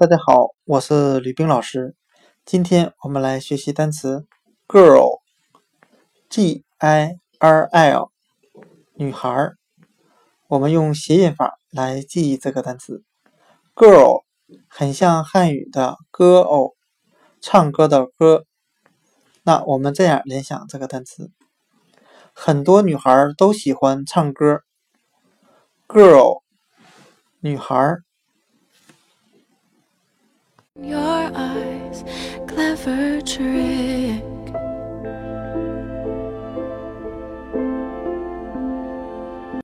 大家好，我是吕冰老师。今天我们来学习单词 girl，g i r l，女孩。我们用谐音法来记忆这个单词 girl，很像汉语的歌偶，唱歌的歌。那我们这样联想这个单词，很多女孩都喜欢唱歌，girl，女孩。Your eyes, clever trick.